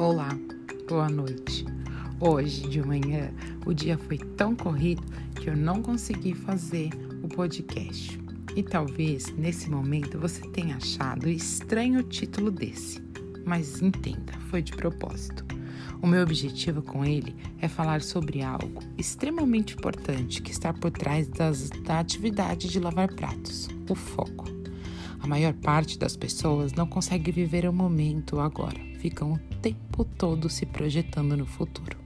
Olá, boa noite. Hoje de manhã o dia foi tão corrido que eu não consegui fazer o podcast. E talvez nesse momento você tenha achado estranho o título desse, mas entenda, foi de propósito. O meu objetivo com ele é falar sobre algo extremamente importante que está por trás das, da atividade de lavar pratos: o foco. A maior parte das pessoas não consegue viver o momento agora, ficam o tempo todo se projetando no futuro.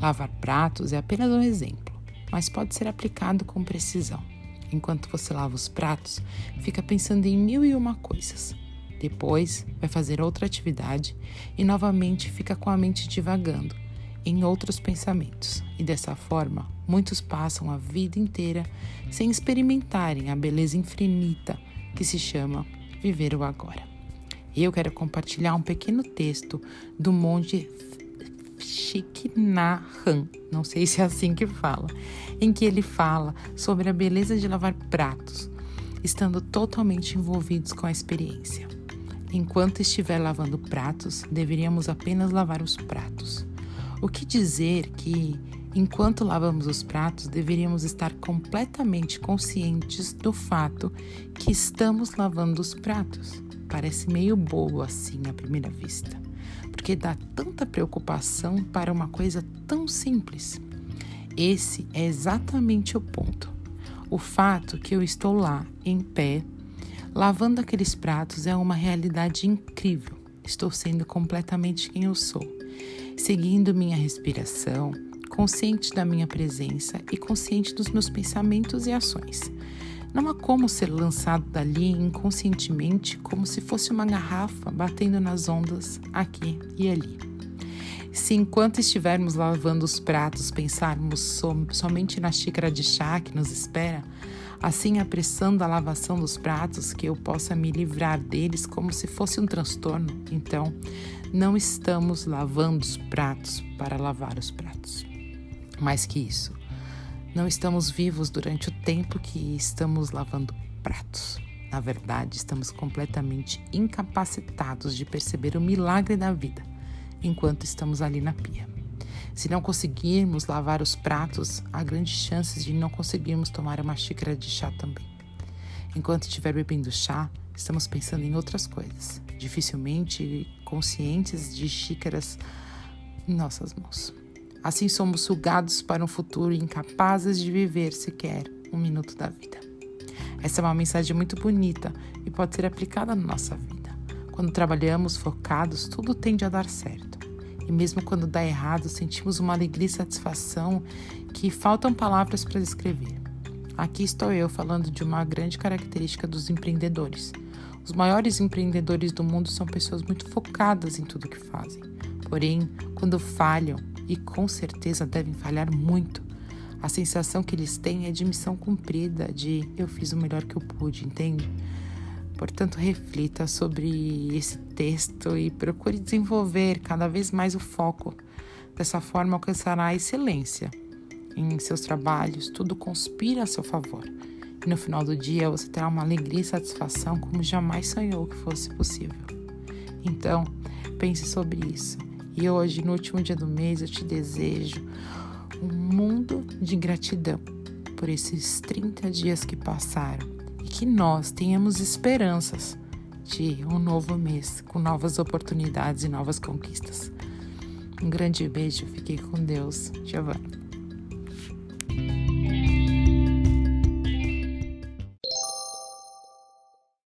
Lavar pratos é apenas um exemplo, mas pode ser aplicado com precisão. Enquanto você lava os pratos, fica pensando em mil e uma coisas. Depois vai fazer outra atividade e novamente fica com a mente divagando em outros pensamentos. E dessa forma, muitos passam a vida inteira sem experimentarem a beleza infinita que se chama viver o agora. Eu quero compartilhar um pequeno texto do monge Thich não sei se é assim que fala, em que ele fala sobre a beleza de lavar pratos, estando totalmente envolvidos com a experiência. Enquanto estiver lavando pratos, deveríamos apenas lavar os pratos. O que dizer que, enquanto lavamos os pratos, deveríamos estar completamente conscientes do fato que estamos lavando os pratos? Parece meio bobo assim à primeira vista, porque dá tanta preocupação para uma coisa tão simples. Esse é exatamente o ponto. O fato que eu estou lá, em pé, lavando aqueles pratos é uma realidade incrível. Estou sendo completamente quem eu sou, seguindo minha respiração, consciente da minha presença e consciente dos meus pensamentos e ações. Não há como ser lançado dali inconscientemente como se fosse uma garrafa batendo nas ondas aqui e ali. Se enquanto estivermos lavando os pratos pensarmos som somente na xícara de chá que nos espera, assim apressando a lavação dos pratos que eu possa me livrar deles como se fosse um transtorno, então não estamos lavando os pratos para lavar os pratos. Mais que isso, não estamos vivos durante o tempo que estamos lavando pratos. Na verdade, estamos completamente incapacitados de perceber o milagre da vida enquanto estamos ali na pia. Se não conseguirmos lavar os pratos, há grandes chances de não conseguirmos tomar uma xícara de chá também. Enquanto estiver bebendo chá, estamos pensando em outras coisas, dificilmente conscientes de xícaras em nossas mãos. Assim somos sugados para um futuro incapazes de viver sequer um minuto da vida. Essa é uma mensagem muito bonita e pode ser aplicada na nossa vida. Quando trabalhamos focados, tudo tende a dar certo. E mesmo quando dá errado, sentimos uma alegria e satisfação que faltam palavras para descrever. Aqui estou eu falando de uma grande característica dos empreendedores. Os maiores empreendedores do mundo são pessoas muito focadas em tudo que fazem. Porém, quando falham, e com certeza devem falhar muito. A sensação que eles têm é de missão cumprida, de eu fiz o melhor que eu pude, entende? Portanto, reflita sobre esse texto e procure desenvolver cada vez mais o foco. Dessa forma, alcançará a excelência em seus trabalhos, tudo conspira a seu favor. E no final do dia, você terá uma alegria e satisfação como jamais sonhou que fosse possível. Então, pense sobre isso e hoje, no último dia do mês, eu te desejo um mundo de gratidão por esses 30 dias que passaram e que nós tenhamos esperanças de um novo mês com novas oportunidades e novas conquistas. Um grande beijo, fiquei com Deus, Giovana.